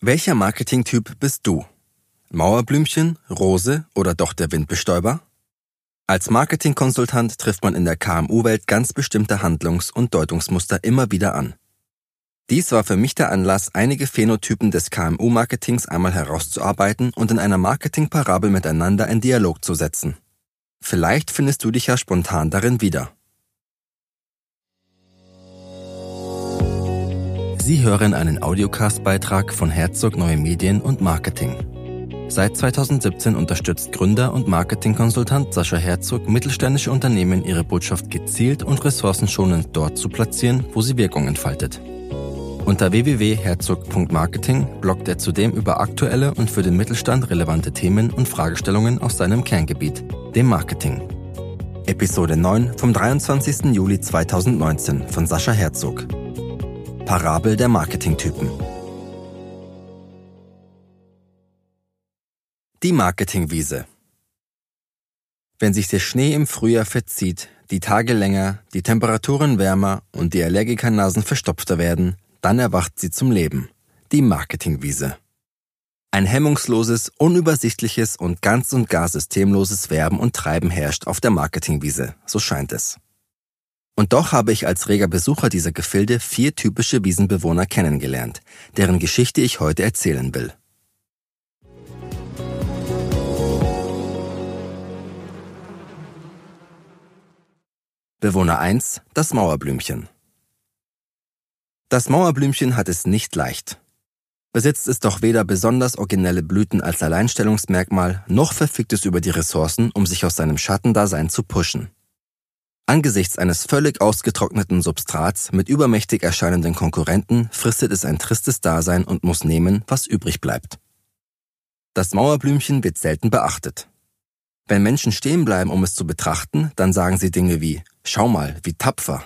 Welcher Marketingtyp bist du? Mauerblümchen, Rose oder doch der Windbestäuber? Als Marketingkonsultant trifft man in der KMU-Welt ganz bestimmte Handlungs- und Deutungsmuster immer wieder an. Dies war für mich der Anlass, einige Phänotypen des KMU-Marketings einmal herauszuarbeiten und in einer Marketingparabel miteinander in Dialog zu setzen. Vielleicht findest du dich ja spontan darin wieder. Sie hören einen Audiocast-Beitrag von Herzog Neue Medien und Marketing. Seit 2017 unterstützt Gründer und Marketingkonsultant Sascha Herzog mittelständische Unternehmen, ihre Botschaft gezielt und ressourcenschonend dort zu platzieren, wo sie Wirkung entfaltet. Unter www.herzog.marketing bloggt er zudem über aktuelle und für den Mittelstand relevante Themen und Fragestellungen aus seinem Kerngebiet, dem Marketing. Episode 9 vom 23. Juli 2019 von Sascha Herzog. Parabel der Marketingtypen. Die Marketingwiese. Wenn sich der Schnee im Frühjahr verzieht, die Tage länger, die Temperaturen wärmer und die Allergikernasen verstopfter werden, dann erwacht sie zum Leben. Die Marketingwiese. Ein hemmungsloses, unübersichtliches und ganz und gar systemloses Werben und Treiben herrscht auf der Marketingwiese, so scheint es. Und doch habe ich als reger Besucher dieser Gefilde vier typische Wiesenbewohner kennengelernt, deren Geschichte ich heute erzählen will. Bewohner 1, das Mauerblümchen. Das Mauerblümchen hat es nicht leicht. Besitzt es doch weder besonders originelle Blüten als Alleinstellungsmerkmal, noch verfügt es über die Ressourcen, um sich aus seinem Schattendasein zu pushen. Angesichts eines völlig ausgetrockneten Substrats mit übermächtig erscheinenden Konkurrenten fristet es ein tristes Dasein und muss nehmen, was übrig bleibt. Das Mauerblümchen wird selten beachtet. Wenn Menschen stehen bleiben, um es zu betrachten, dann sagen sie Dinge wie, schau mal, wie tapfer.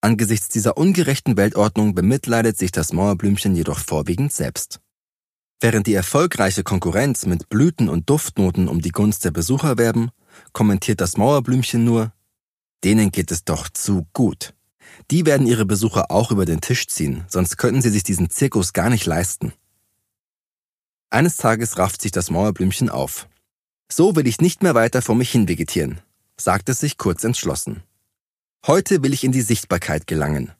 Angesichts dieser ungerechten Weltordnung bemitleidet sich das Mauerblümchen jedoch vorwiegend selbst. Während die erfolgreiche Konkurrenz mit Blüten und Duftnoten um die Gunst der Besucher werben, kommentiert das Mauerblümchen nur, denen geht es doch zu gut. Die werden ihre Besucher auch über den Tisch ziehen, sonst könnten sie sich diesen Zirkus gar nicht leisten. Eines Tages rafft sich das Mauerblümchen auf. So will ich nicht mehr weiter vor mich hin vegetieren, sagt es sich kurz entschlossen. Heute will ich in die Sichtbarkeit gelangen.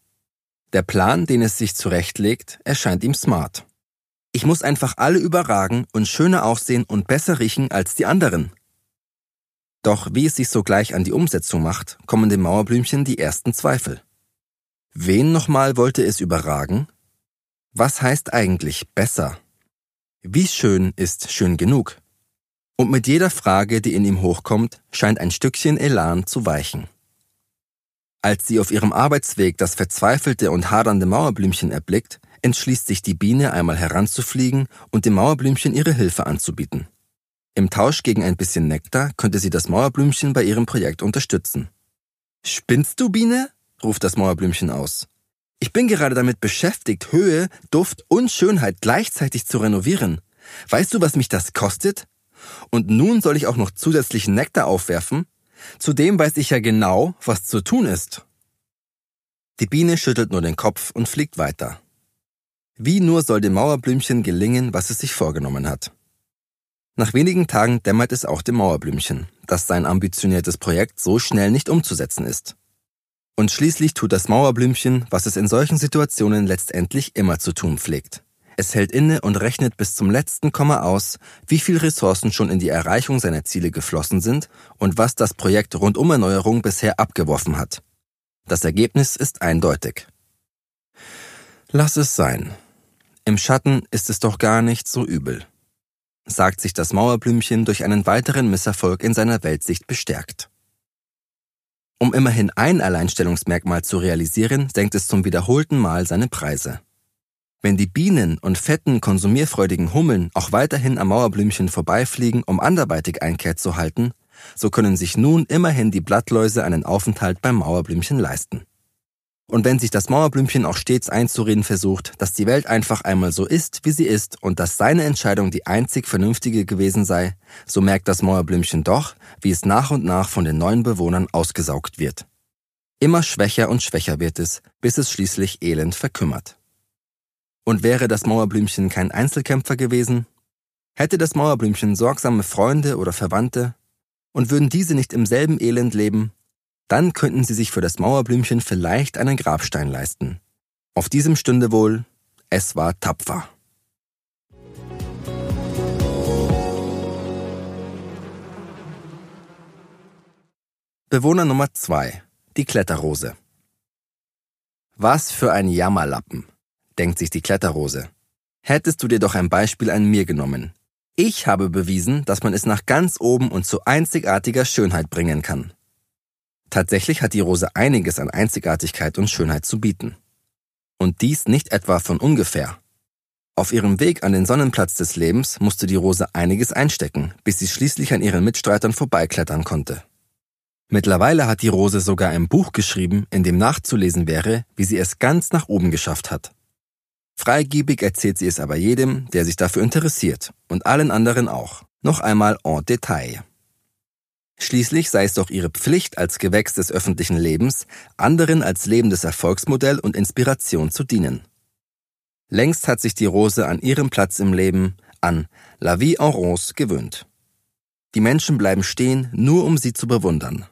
Der Plan, den es sich zurechtlegt, erscheint ihm smart. Ich muss einfach alle überragen und schöner aussehen und besser riechen als die anderen. Doch wie es sich sogleich an die Umsetzung macht, kommen dem Mauerblümchen die ersten Zweifel. Wen nochmal wollte es überragen? Was heißt eigentlich besser? Wie schön ist schön genug? Und mit jeder Frage, die in ihm hochkommt, scheint ein Stückchen Elan zu weichen. Als sie auf ihrem Arbeitsweg das verzweifelte und hadernde Mauerblümchen erblickt, entschließt sich die Biene einmal heranzufliegen und dem Mauerblümchen ihre Hilfe anzubieten. Im Tausch gegen ein bisschen Nektar könnte sie das Mauerblümchen bei ihrem Projekt unterstützen. Spinnst du, Biene? ruft das Mauerblümchen aus. Ich bin gerade damit beschäftigt, Höhe, Duft und Schönheit gleichzeitig zu renovieren. Weißt du, was mich das kostet? Und nun soll ich auch noch zusätzlichen Nektar aufwerfen? Zudem weiß ich ja genau, was zu tun ist. Die Biene schüttelt nur den Kopf und fliegt weiter. Wie nur soll dem Mauerblümchen gelingen, was es sich vorgenommen hat. Nach wenigen Tagen dämmert es auch dem Mauerblümchen, dass sein ambitioniertes Projekt so schnell nicht umzusetzen ist. Und schließlich tut das Mauerblümchen, was es in solchen Situationen letztendlich immer zu tun pflegt. Es hält inne und rechnet bis zum letzten Komma aus, wie viel Ressourcen schon in die Erreichung seiner Ziele geflossen sind und was das Projekt Rundumerneuerung bisher abgeworfen hat. Das Ergebnis ist eindeutig. Lass es sein. Im Schatten ist es doch gar nicht so übel, sagt sich das Mauerblümchen durch einen weiteren Misserfolg in seiner Weltsicht bestärkt. Um immerhin ein Alleinstellungsmerkmal zu realisieren, senkt es zum wiederholten Mal seine Preise. Wenn die Bienen und fetten, konsumierfreudigen Hummeln auch weiterhin am Mauerblümchen vorbeifliegen, um anderweitig Einkehr zu halten, so können sich nun immerhin die Blattläuse einen Aufenthalt beim Mauerblümchen leisten. Und wenn sich das Mauerblümchen auch stets einzureden versucht, dass die Welt einfach einmal so ist, wie sie ist und dass seine Entscheidung die einzig vernünftige gewesen sei, so merkt das Mauerblümchen doch, wie es nach und nach von den neuen Bewohnern ausgesaugt wird. Immer schwächer und schwächer wird es, bis es schließlich elend verkümmert. Und wäre das Mauerblümchen kein Einzelkämpfer gewesen? Hätte das Mauerblümchen sorgsame Freunde oder Verwandte? Und würden diese nicht im selben Elend leben? Dann könnten sie sich für das Mauerblümchen vielleicht einen Grabstein leisten. Auf diesem stünde wohl, es war tapfer. Bewohner Nummer zwei, die Kletterrose. Was für ein Jammerlappen, denkt sich die Kletterrose. Hättest du dir doch ein Beispiel an mir genommen. Ich habe bewiesen, dass man es nach ganz oben und zu einzigartiger Schönheit bringen kann. Tatsächlich hat die Rose einiges an Einzigartigkeit und Schönheit zu bieten. Und dies nicht etwa von ungefähr. Auf ihrem Weg an den Sonnenplatz des Lebens musste die Rose einiges einstecken, bis sie schließlich an ihren Mitstreitern vorbeiklettern konnte. Mittlerweile hat die Rose sogar ein Buch geschrieben, in dem nachzulesen wäre, wie sie es ganz nach oben geschafft hat. Freigebig erzählt sie es aber jedem, der sich dafür interessiert, und allen anderen auch. Noch einmal en Detail. Schließlich sei es doch ihre Pflicht als Gewächs des öffentlichen Lebens, anderen als lebendes Erfolgsmodell und Inspiration zu dienen. Längst hat sich die Rose an ihrem Platz im Leben, an La Vie en Rose gewöhnt. Die Menschen bleiben stehen, nur um sie zu bewundern.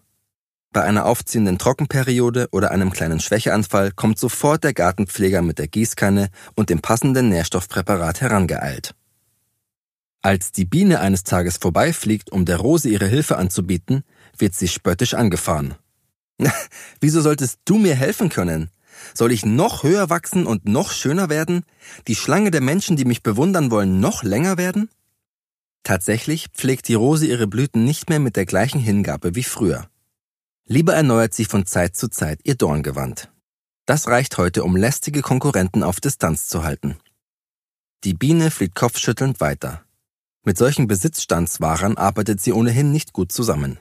Bei einer aufziehenden Trockenperiode oder einem kleinen Schwächeanfall kommt sofort der Gartenpfleger mit der Gießkanne und dem passenden Nährstoffpräparat herangeeilt. Als die Biene eines Tages vorbeifliegt, um der Rose ihre Hilfe anzubieten, wird sie spöttisch angefahren. Wieso solltest du mir helfen können? Soll ich noch höher wachsen und noch schöner werden? Die Schlange der Menschen, die mich bewundern wollen, noch länger werden? Tatsächlich pflegt die Rose ihre Blüten nicht mehr mit der gleichen Hingabe wie früher. Lieber erneuert sie von Zeit zu Zeit ihr Dorngewand. Das reicht heute, um lästige Konkurrenten auf Distanz zu halten. Die Biene fliegt kopfschüttelnd weiter. Mit solchen Besitzstandswahrern arbeitet sie ohnehin nicht gut zusammen.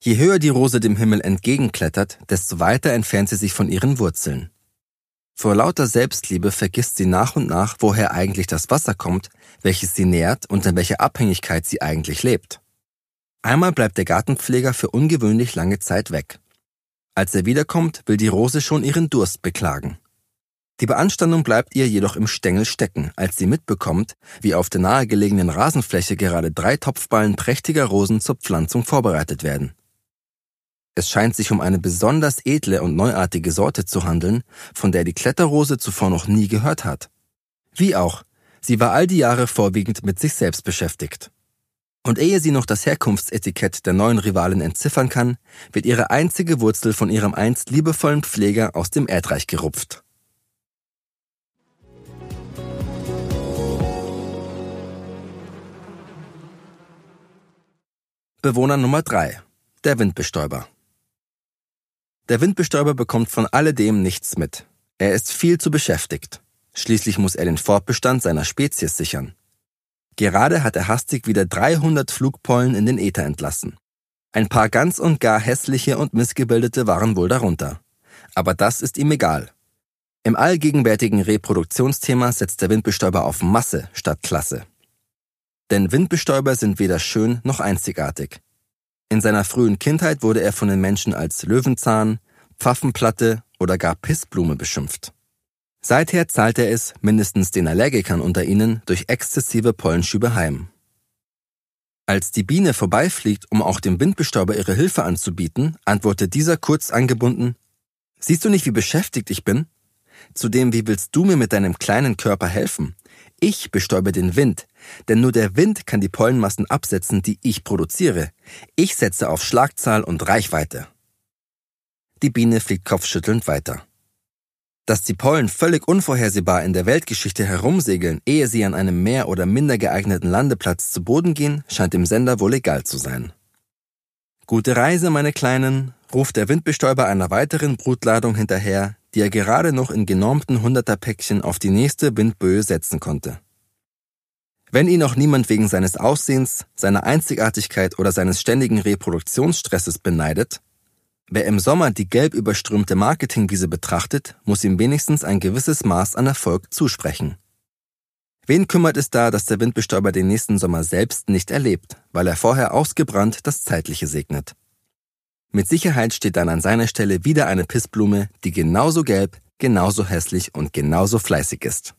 Je höher die Rose dem Himmel entgegenklettert, desto weiter entfernt sie sich von ihren Wurzeln. Vor lauter Selbstliebe vergisst sie nach und nach, woher eigentlich das Wasser kommt, welches sie nährt und in welcher Abhängigkeit sie eigentlich lebt. Einmal bleibt der Gartenpfleger für ungewöhnlich lange Zeit weg. Als er wiederkommt, will die Rose schon ihren Durst beklagen. Die Beanstandung bleibt ihr jedoch im Stängel stecken, als sie mitbekommt, wie auf der nahegelegenen Rasenfläche gerade drei Topfballen prächtiger Rosen zur Pflanzung vorbereitet werden. Es scheint sich um eine besonders edle und neuartige Sorte zu handeln, von der die Kletterrose zuvor noch nie gehört hat. Wie auch, sie war all die Jahre vorwiegend mit sich selbst beschäftigt. Und ehe sie noch das Herkunftsetikett der neuen Rivalen entziffern kann, wird ihre einzige Wurzel von ihrem einst liebevollen Pfleger aus dem Erdreich gerupft. Bewohner Nummer 3. Der Windbestäuber. Der Windbestäuber bekommt von alledem nichts mit. Er ist viel zu beschäftigt. Schließlich muss er den Fortbestand seiner Spezies sichern. Gerade hat er hastig wieder 300 Flugpollen in den Äther entlassen. Ein paar ganz und gar hässliche und missgebildete waren wohl darunter. Aber das ist ihm egal. Im allgegenwärtigen Reproduktionsthema setzt der Windbestäuber auf Masse statt Klasse. Denn Windbestäuber sind weder schön noch einzigartig. In seiner frühen Kindheit wurde er von den Menschen als Löwenzahn, Pfaffenplatte oder gar Pissblume beschimpft. Seither zahlt er es, mindestens den Allergikern unter ihnen, durch exzessive Pollenschübe heim. Als die Biene vorbeifliegt, um auch dem Windbestäuber ihre Hilfe anzubieten, antwortet dieser kurz angebunden, Siehst du nicht, wie beschäftigt ich bin? Zudem, wie willst du mir mit deinem kleinen Körper helfen? Ich bestäube den Wind, denn nur der Wind kann die Pollenmassen absetzen, die ich produziere. Ich setze auf Schlagzahl und Reichweite. Die Biene fliegt kopfschüttelnd weiter. Dass die Pollen völlig unvorhersehbar in der Weltgeschichte herumsegeln, ehe sie an einem mehr oder minder geeigneten Landeplatz zu Boden gehen, scheint dem Sender wohl egal zu sein. Gute Reise, meine Kleinen, ruft der Windbestäuber einer weiteren Brutladung hinterher, die er gerade noch in genormten Hunderterpäckchen auf die nächste Windböe setzen konnte. Wenn ihn noch niemand wegen seines Aussehens, seiner Einzigartigkeit oder seines ständigen Reproduktionsstresses beneidet, wer im Sommer die gelb überströmte Marketingwiese betrachtet, muss ihm wenigstens ein gewisses Maß an Erfolg zusprechen. Wen kümmert es da, dass der Windbestäuber den nächsten Sommer selbst nicht erlebt, weil er vorher ausgebrannt das Zeitliche segnet? Mit Sicherheit steht dann an seiner Stelle wieder eine Pissblume, die genauso gelb, genauso hässlich und genauso fleißig ist.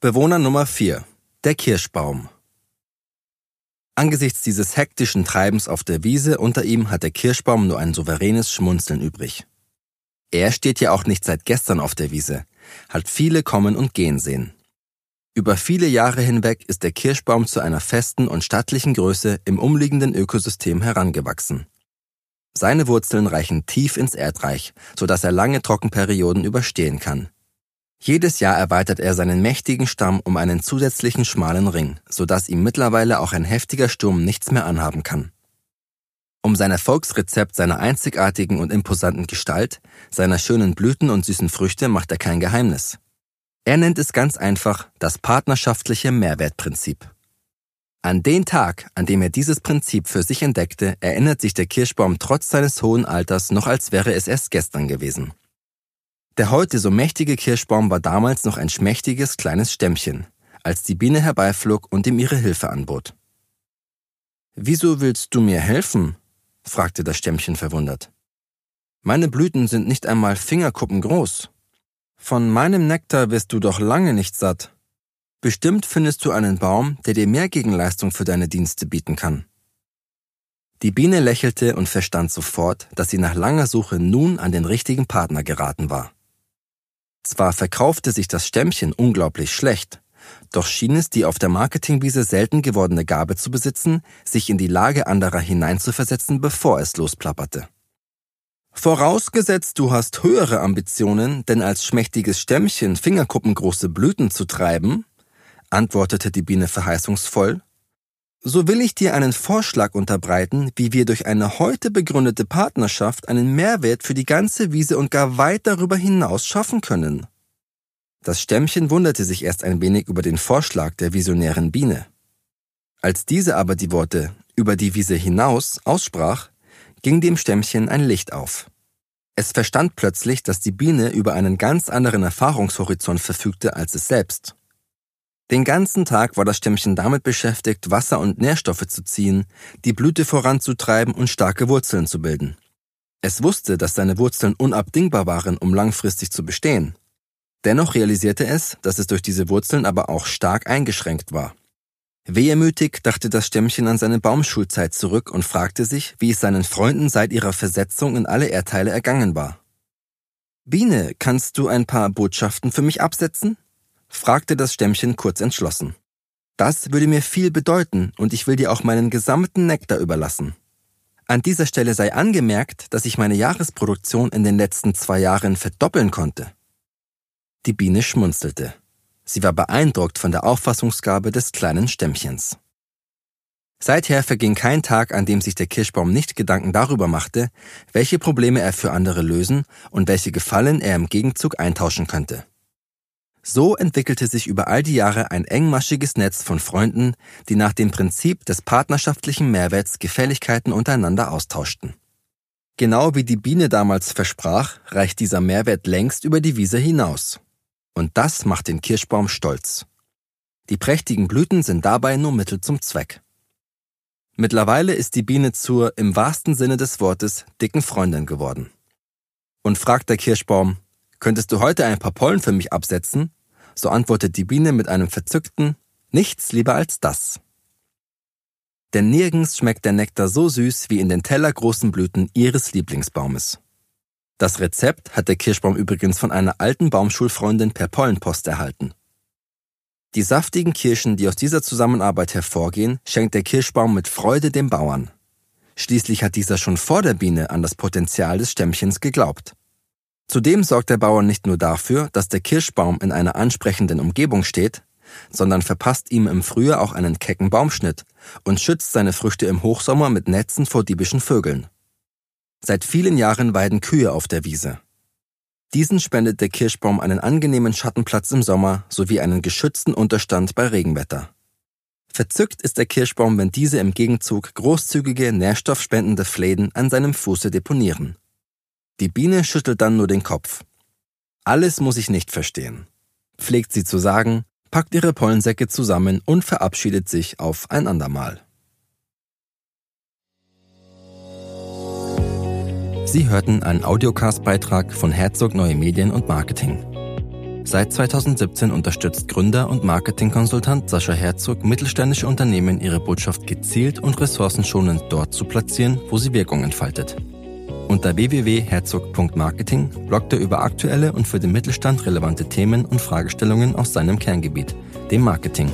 Bewohner Nummer 4. Der Kirschbaum. Angesichts dieses hektischen Treibens auf der Wiese unter ihm hat der Kirschbaum nur ein souveränes Schmunzeln übrig. Er steht ja auch nicht seit gestern auf der Wiese, hat viele kommen und gehen sehen. Über viele Jahre hinweg ist der Kirschbaum zu einer festen und stattlichen Größe im umliegenden Ökosystem herangewachsen. Seine Wurzeln reichen tief ins Erdreich, so dass er lange Trockenperioden überstehen kann. Jedes Jahr erweitert er seinen mächtigen Stamm um einen zusätzlichen schmalen Ring, so dass ihm mittlerweile auch ein heftiger Sturm nichts mehr anhaben kann. Um sein Erfolgsrezept seiner einzigartigen und imposanten Gestalt, seiner schönen Blüten und süßen Früchte macht er kein Geheimnis. Er nennt es ganz einfach das partnerschaftliche Mehrwertprinzip. An den Tag, an dem er dieses Prinzip für sich entdeckte, erinnert sich der Kirschbaum trotz seines hohen Alters noch als wäre es erst gestern gewesen. Der heute so mächtige Kirschbaum war damals noch ein schmächtiges kleines Stämmchen, als die Biene herbeiflog und ihm ihre Hilfe anbot. Wieso willst du mir helfen? fragte das Stämmchen verwundert. Meine Blüten sind nicht einmal Fingerkuppen groß. Von meinem Nektar wirst du doch lange nicht satt. Bestimmt findest du einen Baum, der dir mehr Gegenleistung für deine Dienste bieten kann. Die Biene lächelte und verstand sofort, dass sie nach langer Suche nun an den richtigen Partner geraten war. Zwar verkaufte sich das Stämmchen unglaublich schlecht, doch schien es die auf der Marketingwiese selten gewordene Gabe zu besitzen, sich in die Lage anderer hineinzuversetzen, bevor es losplapperte. Vorausgesetzt, du hast höhere Ambitionen, denn als schmächtiges Stämmchen fingerkuppengroße Blüten zu treiben, antwortete die Biene verheißungsvoll, so will ich dir einen Vorschlag unterbreiten, wie wir durch eine heute begründete Partnerschaft einen Mehrwert für die ganze Wiese und gar weit darüber hinaus schaffen können. Das Stämmchen wunderte sich erst ein wenig über den Vorschlag der visionären Biene. Als diese aber die Worte über die Wiese hinaus aussprach, ging dem Stämmchen ein Licht auf. Es verstand plötzlich, dass die Biene über einen ganz anderen Erfahrungshorizont verfügte als es selbst. Den ganzen Tag war das Stämmchen damit beschäftigt, Wasser und Nährstoffe zu ziehen, die Blüte voranzutreiben und starke Wurzeln zu bilden. Es wusste, dass seine Wurzeln unabdingbar waren, um langfristig zu bestehen. Dennoch realisierte es, dass es durch diese Wurzeln aber auch stark eingeschränkt war. Wehmütig dachte das Stämmchen an seine Baumschulzeit zurück und fragte sich, wie es seinen Freunden seit ihrer Versetzung in alle Erdteile ergangen war. Biene, kannst du ein paar Botschaften für mich absetzen? fragte das Stämmchen kurz entschlossen. Das würde mir viel bedeuten und ich will dir auch meinen gesamten Nektar überlassen. An dieser Stelle sei angemerkt, dass ich meine Jahresproduktion in den letzten zwei Jahren verdoppeln konnte. Die Biene schmunzelte. Sie war beeindruckt von der Auffassungsgabe des kleinen Stämmchens. Seither verging kein Tag, an dem sich der Kirschbaum nicht Gedanken darüber machte, welche Probleme er für andere lösen und welche Gefallen er im Gegenzug eintauschen könnte. So entwickelte sich über all die Jahre ein engmaschiges Netz von Freunden, die nach dem Prinzip des partnerschaftlichen Mehrwerts Gefälligkeiten untereinander austauschten. Genau wie die Biene damals versprach, reicht dieser Mehrwert längst über die Wiese hinaus. Und das macht den Kirschbaum stolz. Die prächtigen Blüten sind dabei nur Mittel zum Zweck. Mittlerweile ist die Biene zur, im wahrsten Sinne des Wortes, dicken Freundin geworden. Und fragt der Kirschbaum, Könntest du heute ein paar Pollen für mich absetzen? So antwortet die Biene mit einem verzückten Nichts lieber als das. Denn nirgends schmeckt der Nektar so süß wie in den tellergroßen Blüten ihres Lieblingsbaumes. Das Rezept hat der Kirschbaum übrigens von einer alten Baumschulfreundin per Pollenpost erhalten. Die saftigen Kirschen, die aus dieser Zusammenarbeit hervorgehen, schenkt der Kirschbaum mit Freude dem Bauern. Schließlich hat dieser schon vor der Biene an das Potenzial des Stämmchens geglaubt. Zudem sorgt der Bauer nicht nur dafür, dass der Kirschbaum in einer ansprechenden Umgebung steht, sondern verpasst ihm im Frühjahr auch einen kecken Baumschnitt und schützt seine Früchte im Hochsommer mit Netzen vor diebischen Vögeln. Seit vielen Jahren weiden Kühe auf der Wiese. Diesen spendet der Kirschbaum einen angenehmen Schattenplatz im Sommer sowie einen geschützten Unterstand bei Regenwetter. Verzückt ist der Kirschbaum, wenn diese im Gegenzug großzügige, nährstoffspendende Fläden an seinem Fuße deponieren. Die Biene schüttelt dann nur den Kopf. Alles muss ich nicht verstehen, pflegt sie zu sagen, packt ihre Pollensäcke zusammen und verabschiedet sich auf ein andermal. Sie hörten einen Audiocast-Beitrag von Herzog Neue Medien und Marketing. Seit 2017 unterstützt Gründer und Marketingkonsultant Sascha Herzog mittelständische Unternehmen, ihre Botschaft gezielt und ressourcenschonend dort zu platzieren, wo sie Wirkung entfaltet. Unter www.herzog.marketing bloggt er über aktuelle und für den Mittelstand relevante Themen und Fragestellungen aus seinem Kerngebiet, dem Marketing.